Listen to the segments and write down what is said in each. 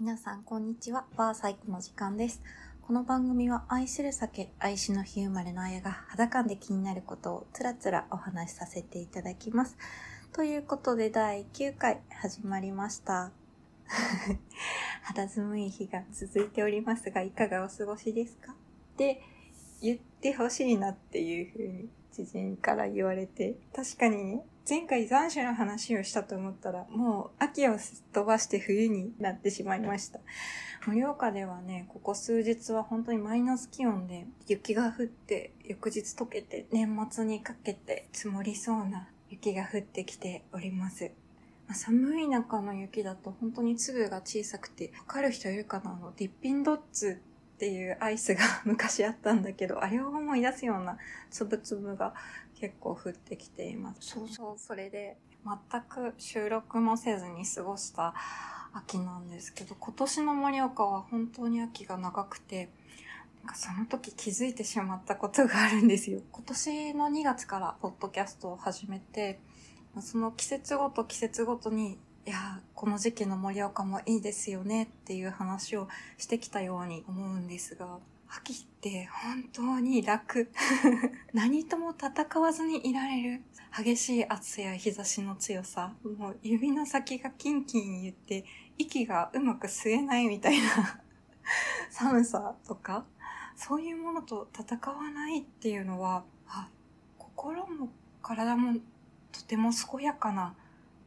皆さん、こんにちは。バーサイクの時間です。この番組は愛する酒、愛しの日生まれのあやが肌感で気になることをつらつらお話しさせていただきます。ということで第9回始まりました。肌寒い日が続いておりますが、いかがお過ごしですか？って言ってほしいなっていうふうに知人から言われて、確かにね、前回残暑の話をしたと思ったら、もう秋をすっ飛ばして冬になってしまいました。盛岡ではね、ここ数日は本当にマイナス気温で雪が降って、翌日溶けて、年末にかけて積もりそうな雪が降ってきております。ま寒い中の雪だと本当に粒が小さくて、わかる人いるかな？あの、ディッピンドッツっていうアイスが昔あったんだけど、あれを思い出すようなつぶつぶが結構降ってきています。そうそう、それで全く収録もせずに過ごした秋なんですけど、今年の盛岡は本当に秋が長くて、なんかその時気づいてしまったことがあるんですよ。今年の2月からポッドキャストを始めて、まあその季節ごと季節ごとに、いや、この時期の盛岡もいいですよねっていう話をしてきたように思うんですが、秋って本当に楽。何とも戦わずにいられる。激しい暑さや日差しの強さ。もう指の先がキンキン言って、息がうまく吸えないみたいな 寒さとか、そういうものと戦わないっていうのは、心も体もとても健やかな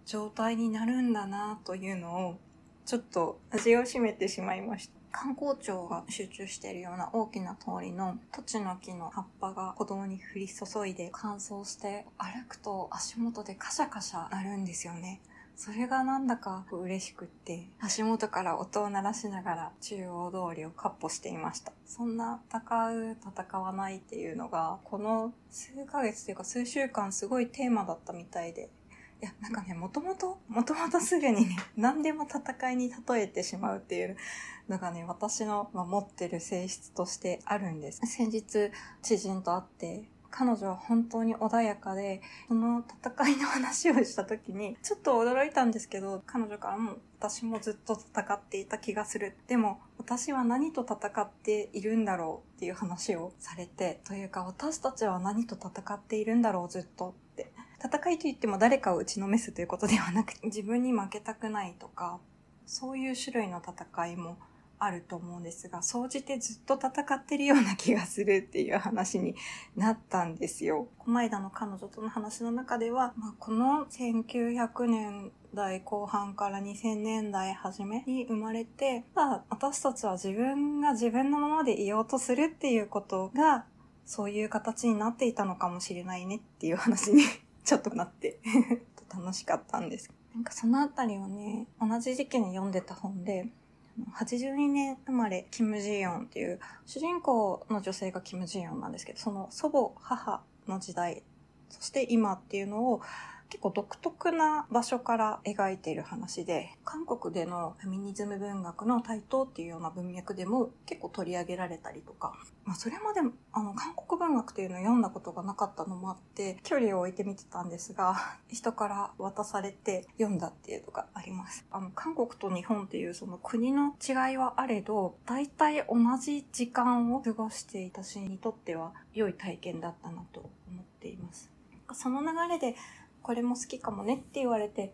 状態になるんだなというのを、ちょっと味を占めてしまいました。観光庁が集中しているような大きな通りの土地の木の葉っぱが歩道に降り注いで乾燥して歩くと足元でカシャカシャなるんですよね。それがなんだか嬉しくって、足元から音を鳴らしながら中央通りをカッ歩していました。そんな戦う、戦わないっていうのが、この数ヶ月というか数週間すごいテーマだったみたいで、いや、なんかね、もともと、もともとすぐにね、何でも戦いに例えてしまうっていうのがね、私の、まあ、持ってる性質としてあるんです。先日、知人と会って、彼女は本当に穏やかで、その戦いの話をした時に、ちょっと驚いたんですけど、彼女からも、私もずっと戦っていた気がする。でも、私は何と戦っているんだろうっていう話をされて、というか、私たちは何と戦っているんだろう、ずっとって。戦いといっても誰かを打ちのめすということではなく、自分に負けたくないとか、そういう種類の戦いもあると思うんですが、総じてずっと戦ってるような気がするっていう話になったんですよ。この間の彼女との話の中では、まあ、この1900年代後半から2000年代初めに生まれて、ただ私たちは自分が自分のままでいようとするっていうことが、そういう形になっていたのかもしれないねっていう話にちょっとなって楽しかったんです。なんかそのあたりをね、同じ時期に読んでた本で、82年生まれ、キム・ジヨンっていう、主人公の女性がキム・ジヨンなんですけど、その祖母、母の時代、そして今っていうのを、結構独特な場所から描いている話で、韓国でのフェミニズム文学の台頭っていうような文脈でも結構取り上げられたりとか、まあそれまであの韓国文学っていうのを読んだことがなかったのもあって、距離を置いてみてたんですが、人から渡されて読んだっていうのがあります。あの、韓国と日本っていうその国の違いはあれど、大体同じ時間を過ごしていた私にとっては良い体験だったなと思っています。その流れで、これも好きかもねって言われて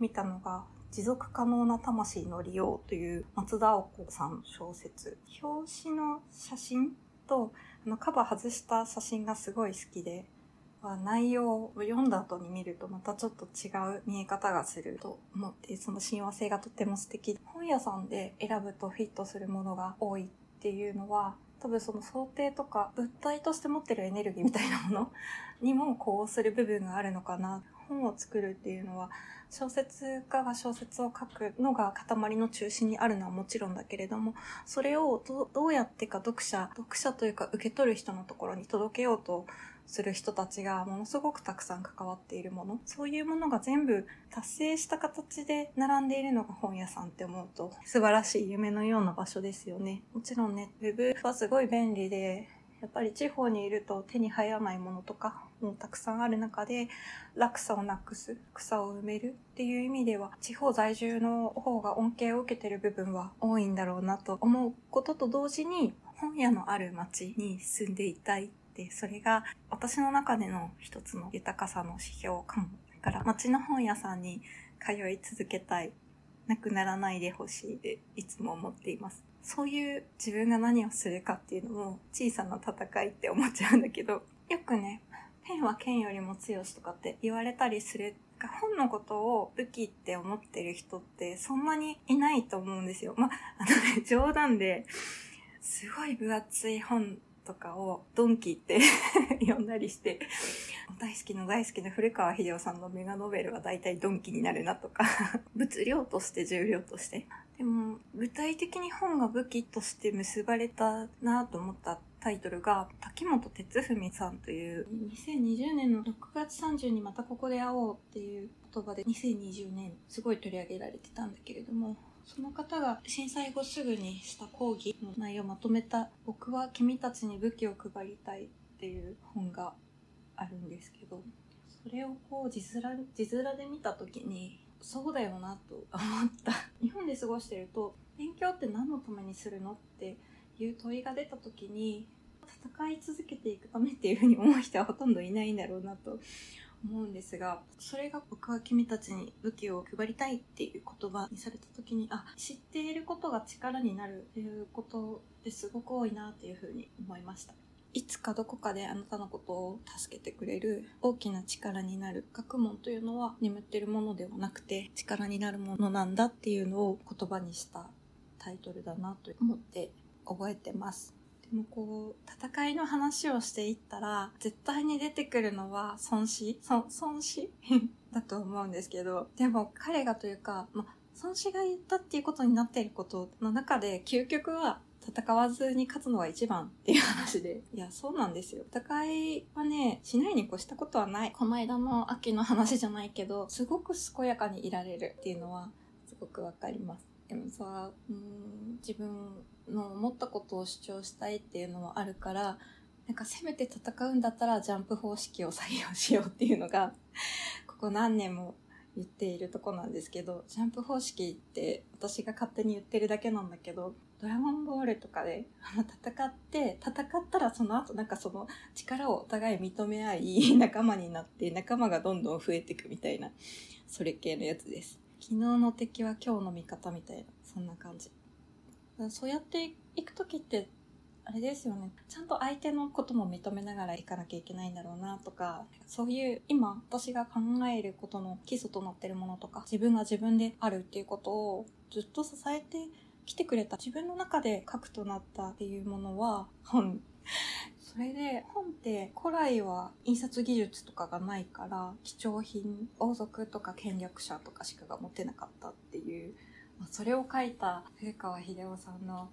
見たのが、持続可能な魂の利用という松田青子さんの小説。表紙の写真と、あの、カバー外した写真がすごい好きで、内容を読んだ後に見るとまたちょっと違う見え方がすると思って、その親和性がとても素敵。本屋さんで選ぶとフィットするものが多いっていうのは、多分その想定とか物体として持ってるエネルギーみたいなものにもこうする部分があるのかな。本を作るっていうのは小説家が小説を書くのが塊の中心にあるのはもちろんだけれども、それをどうやってか読者、読者というか受け取る人のところに届けようとする人たちがものすごくたくさん関わっているもの。そういうものが全部達成した形で並んでいるのが本屋さんって思うと素晴らしい夢のような場所ですよね。もちろんね、ウェブはすごい便利で、やっぱり地方にいると手に入らないものとか、もたくさんある中で落差をなくす草を埋めるっていう意味では地方在住の方が恩恵を受けてる部分は多いんだろうなと思うことと同時に本屋のある町に住んでいたいってそれが私の中での一つの豊かさの指標かも。だから町の本屋さんに通い続けたい。なくならないでほしいでいつも思っています。そういう自分が何をするかっていうのも小さな戦いって思っちゃうんだけどよくね剣は剣よりも強しとかって言われたりする本のことを武器って思ってる人ってそんなにいないと思うんですよ。まあ、あのね、冗談で、すごい分厚い本とかをドンキって 呼んだりして、大好きの大好きな古川秀夫さんのメガノベルは大体ドンキになるなとか 物量として重量として。でも、具体的に本が武器として結ばれたなと思ったタイトルが滝本哲文さんという2020年の6月30にまたここで会おうっていう言葉で2020年すごい取り上げられてたんだけれどもその方が震災後すぐにした講義の内容をまとめた「僕は君たちに武器を配りたい」っていう本があるんですけどそれをこう字面字面で見た時にそうだよなと思った。日本で過ごしてると勉強って何のためにするのっていう問いが出た時に戦い続けていくためっていうふうに思う人はほとんどいないんだろうなと思うんですがそれが僕は君たちに武器を配りたいっていう言葉にされた時にあ知っていることが力になるっていうことですごく多いなっていうふうに思いましたいつかどこかであなたのことを助けてくれる大きな力になる学問というのは眠ってるものではなくて力になるものなんだっていうのを言葉にしたタイトルだなと思って覚えてます。もこう、戦いの話をしていったら、絶対に出てくるのは孫子孫子？だと思うんですけど、でも彼がというか、ま孫子が言ったっていうことになっていることの中で、究極は戦わずに勝つのが一番っていう話で。いや、そうなんですよ。戦いはね、しないに越したことはない。この間の秋の話じゃないけど、すごく健やかにいられるっていうのは、すごくわかります。でもさ、うん、自分の思ったことを主張したいっていうのもあるから、なんかせめて戦うんだったらジャンプ方式を採用しようっていうのが、ここ何年も言っているとこなんですけど、ジャンプ方式って私が勝手に言ってるだけなんだけど、ドラゴンボールとかで、あの、戦って、戦ったらその後なんかその力をお互い認め合い、仲間になって、仲間がどんどん増えていくみたいな、それ系のやつです。昨日の敵は今日の味方みたいな、そんな感じ。そうやっていく時って、あれですよね。ちゃんと相手のことも認めながらいかなきゃいけないんだろうなとか、そういう今私が考えることの基礎となってるものとか、自分が自分であるっていうことをずっと支えてきてくれた自分の中で核となったっていうものは本それで本って古来は印刷技術とかがないから貴重品王族とか権力者とかしかが持てなかったっていう、まあ、それを書いた古川秀夫さんの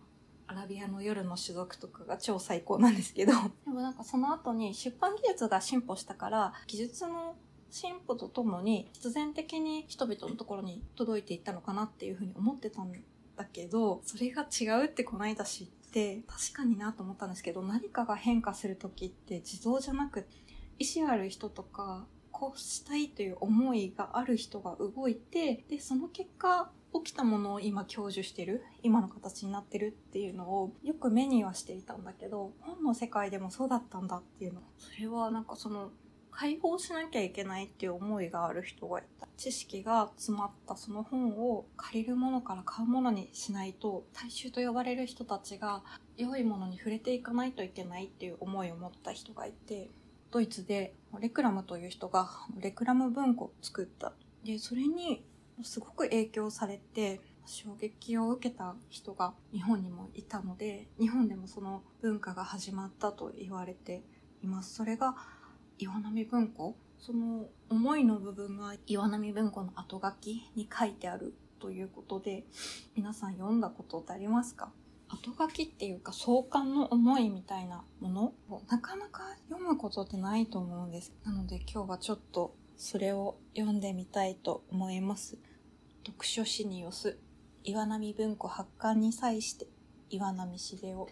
アラビアの夜の種族とかが超最高なんですけど。でもなんかその後に出版技術が進歩したから技術の進歩とともに必然的に人々のところに届いていったのかなっていうふうに思ってたんだけどそれが違うってこないだ知っって確かになと思ったんですけど何かが変化する時って自動じゃなく意思ある人とかこうしたいという思いがある人が動いてでその結果起きたものを今享受してる今の形になってるっていうのをよく目にはしていたんだけど本の世界でもそうだったんだっていうの。それはなんかその解放しなきゃいけないっていう思いがある人がいた。知識が詰まったその本を借りるものから買うものにしないと、大衆と呼ばれる人たちが良いものに触れていかないといけないっていう思いを持った人がいて、ドイツでレクラムという人がレクラム文庫を作った。で、それにすごく影響されて、衝撃を受けた人が日本にもいたので、日本でもその文化が始まったと言われています。それが岩波文庫？その思いの部分が岩波文庫の後書きに書いてあるということで皆さん読んだことってありますか？後書きっていうか創刊の思いみたいなもの？をなかなか読むことってないと思うんです。なので今日はちょっとそれを読んでみたいと思います。読書誌に寄す岩波文庫発刊に際して岩波茂雄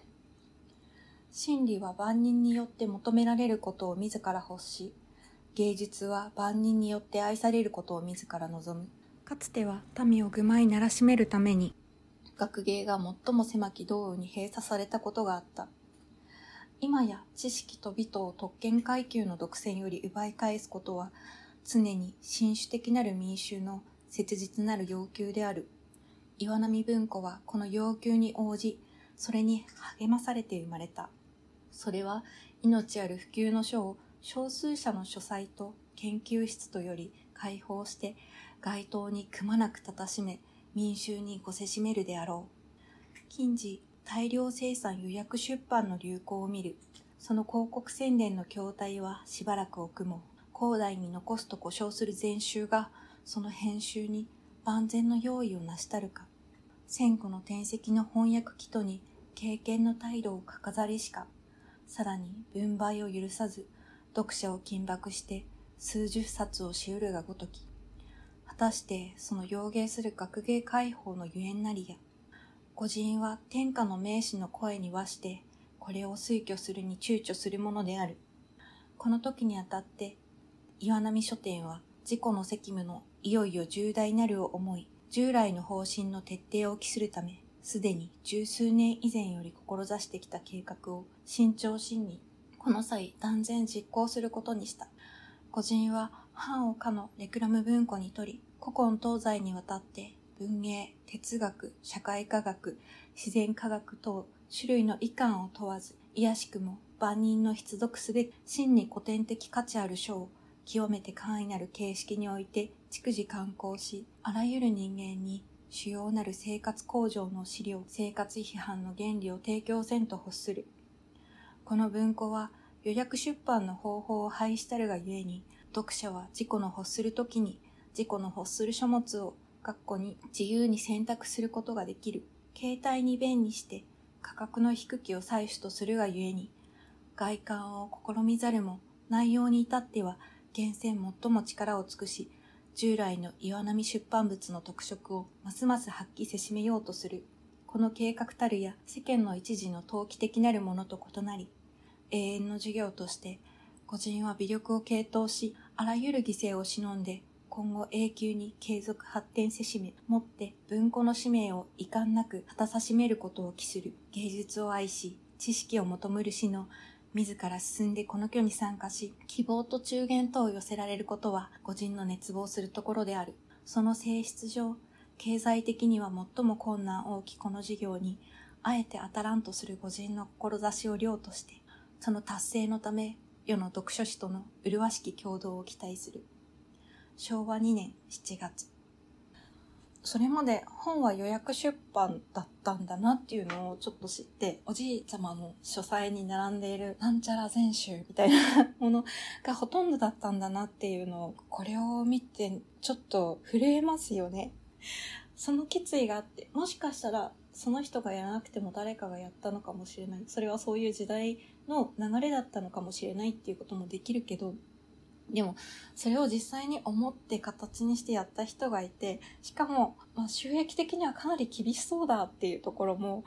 真理は万人によって求められることを自ら欲し、芸術は万人によって愛されることを自ら望む。かつては民を愚昧ならしめるために、学芸が最も狭き道路に閉鎖されたことがあった。今や知識と美とを特権階級の独占より奪い返すことは、常に新種的なる民衆の切実なる要求である。岩波文庫はこの要求に応じ、それに励まされて生まれた。それは命ある普及の書を少数者の書斎と研究室とより解放して街頭にくまなく立たしめ民衆にごせしめるであろう。近時大量生産予約出版の流行を見る。その広告宣伝の筐体はしばらく置くも、広大に残すと故障する全集が、その編集に万全の用意をなしたるか。千個の転籍の翻訳祈祷に経験の態度をかかざりしか、さらに分配を許さず、読者を緊縛して数十冊をしうるがごとき、果たしてその洋芸する学芸解放のゆえんなりや、御人は天下の名士の声に和して、これを推挙するに躊躇するものである。この時にあたって、岩波書店は自己の責務のいよいよ重大なるを思い、従来の方針の徹底を期するため、すでに十数年以前より志してきた計画を慎重心に、この際断然実行することにした。個人は藩をかのレクラム文庫に取り、古今東西にわたって文芸、哲学、社会科学、自然科学等種類の遺憾を問わず、癒しくも万人の必読すべき真に古典的価値ある書を極めて簡易なる形式において逐次刊行し、あらゆる人間に主要なる生活向上の資料、生活批判の原理を提供せんと欲する。この文庫は予約出版の方法を廃止たるがゆえに、読者は自己の欲するときに自己の欲する書物を括弧に自由に選択することができる。携帯に便にして価格の低きを採取とするがゆえに、外観を試みざるも内容に至っては厳選最も力を尽くし、従来の岩波出版物の特色をますます発揮せしめようとする。この計画たるや世間の一時の投機的なるものと異なり、永遠の授業として、個人は微力を傾倒し、あらゆる犠牲を忍んで、今後永久に継続発展せしめ、もって文庫の使命を遺憾なく果たさしめることを期する。芸術を愛し、知識を求むる死の自ら進んでこの挙に参加し、希望と中言等を寄せられることは、個人の熱望するところである。その性質上、経済的には最も困難大きこの事業に、あえて当たらんとする個人の志を量として、その達成のため、世の読書誌との麗しき共同を期待する。昭和2年7月。それまで本は予約出版だったんだなっていうのをちょっと知って、おじいちゃまの書斎に並んでいるなんちゃら全集みたいなものがほとんどだったんだなっていうのを、これを見てちょっと震えますよね。その決意があって、もしかしたらその人がやらなくても誰かがやったのかもしれない。それはそういう時代の流れだったのかもしれないっていうこともできるけど、でも、それを実際に思って形にしてやった人がいて、しかも、まあ、収益的にはかなり厳しそうだっていうところも、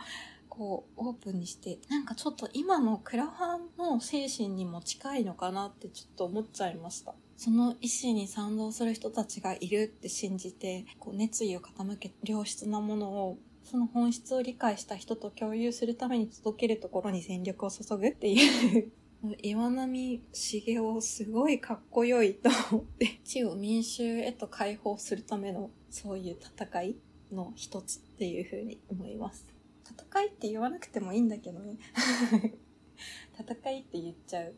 こう、オープンにして、なんかちょっと今のクラファンの精神にも近いのかなってちょっと思っちゃいました。その意思に賛同する人たちがいるって信じて、こう熱意を傾け、良質なものをその本質を理解した人と共有するために届けるところに全力を注ぐっていう岩波茂雄すごいかっこよいと思って、地を民衆へと解放するためのそういう戦いの一つっていうふうに思います。戦いって言わなくてもいいんだけどね。戦いって言っちゃう。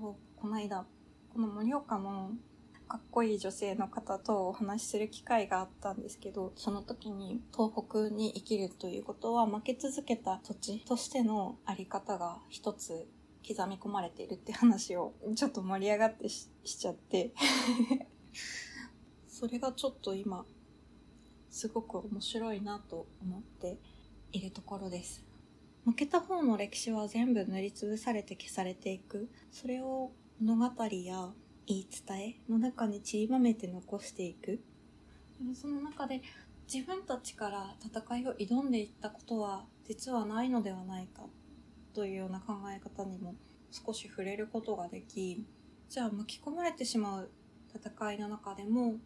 うこの間、この盛岡のかっこいい女性の方とお話しする機会があったんですけど、その時に東北に生きるということは負け続けた土地としてのあり方が一つ刻み込まれているって話をちょっと盛り上がってしちゃって。それがちょっと今すごく面白いなと思っているところです。負けた方の歴史は全部塗りつぶされて消されていく。それを物語や言い伝えの中に散りばめて残していく。その中で自分たちから戦いを挑んでいったことは実はないのではないか。というような考え方にも少し触れることができじゃあ巻き込まれてしまう戦いの中でも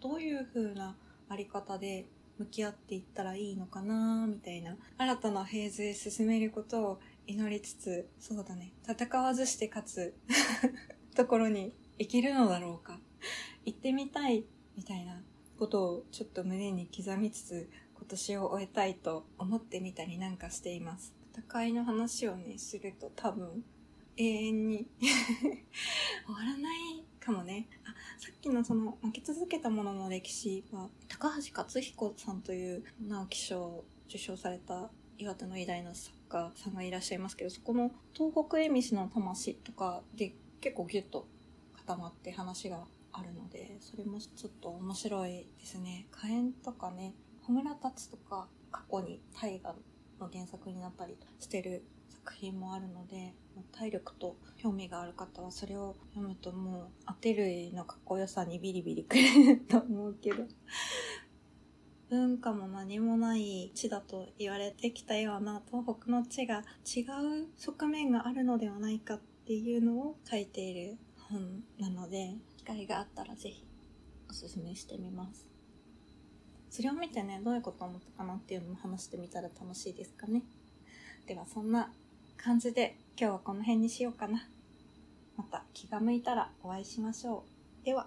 どういう風なあり方で向き合っていったらいいのかなみたいな新たなフェーズへ進めることを祈りつつそうだね戦わずして勝つ ところに行けるのだろうか行ってみたいみたいなことをちょっと胸に刻みつつ今年を終えたいと思ってみたりなんかしています。戦いの話をねすると多分永遠に 終わらないかもね。あ、さっきのその負け続けたものの歴史は、高橋克彦さんという直木賞を受賞された岩手の偉大な作家さんがいらっしゃいますけど、そこの東北恵美氏の魂とかで結構ギュッと固まって話があるので、それもちょっと面白いですね。火炎とかね、小村達とか過去に大河の原作になったりしてる作品もあるので体力と興味がある方はそれを読むともう当てるのかっこよさにビリビリくれると思うけど。文化も何もない地だと言われてきたような東北の地が違う側面があるのではないかっていうのを書いている本なので機会があったらぜひおすすめしてみます。それを見てねどういうこと思ったかなっていうのも話してみたら楽しいですかねではそんな感じで今日はこの辺にしようかな。また気が向いたらお会いしましょう。では。